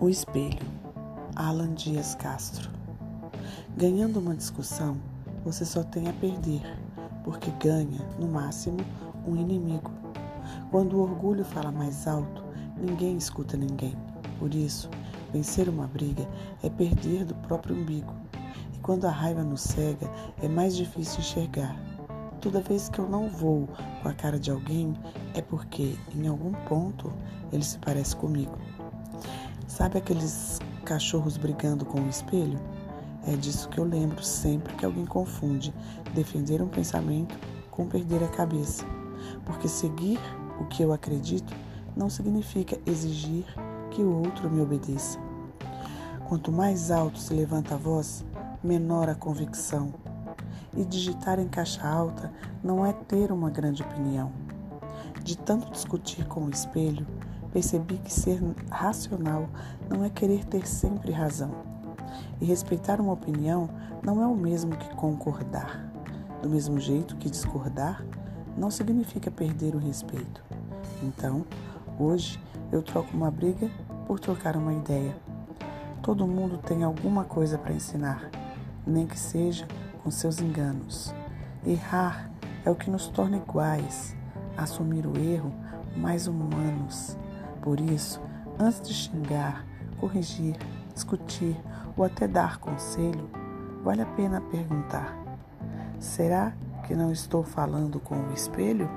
O espelho. Alan Dias Castro. Ganhando uma discussão, você só tem a perder, porque ganha, no máximo, um inimigo. Quando o orgulho fala mais alto, ninguém escuta ninguém. Por isso, vencer uma briga é perder do próprio umbigo. E quando a raiva nos cega, é mais difícil enxergar. Toda vez que eu não vou com a cara de alguém, é porque, em algum ponto, ele se parece comigo. Sabe aqueles cachorros brigando com o espelho? É disso que eu lembro sempre que alguém confunde defender um pensamento com perder a cabeça. Porque seguir o que eu acredito não significa exigir que o outro me obedeça. Quanto mais alto se levanta a voz, menor a convicção. E digitar em caixa alta não é ter uma grande opinião. De tanto discutir com o espelho, percebi que ser racional não é querer ter sempre razão. E respeitar uma opinião não é o mesmo que concordar. Do mesmo jeito que discordar não significa perder o respeito. Então, hoje eu troco uma briga por trocar uma ideia. Todo mundo tem alguma coisa para ensinar, nem que seja com seus enganos. Errar é o que nos torna iguais, assumir o erro mais humanos. Por isso, antes de xingar, corrigir, discutir ou até dar conselho, vale a pena perguntar: será que não estou falando com o espelho?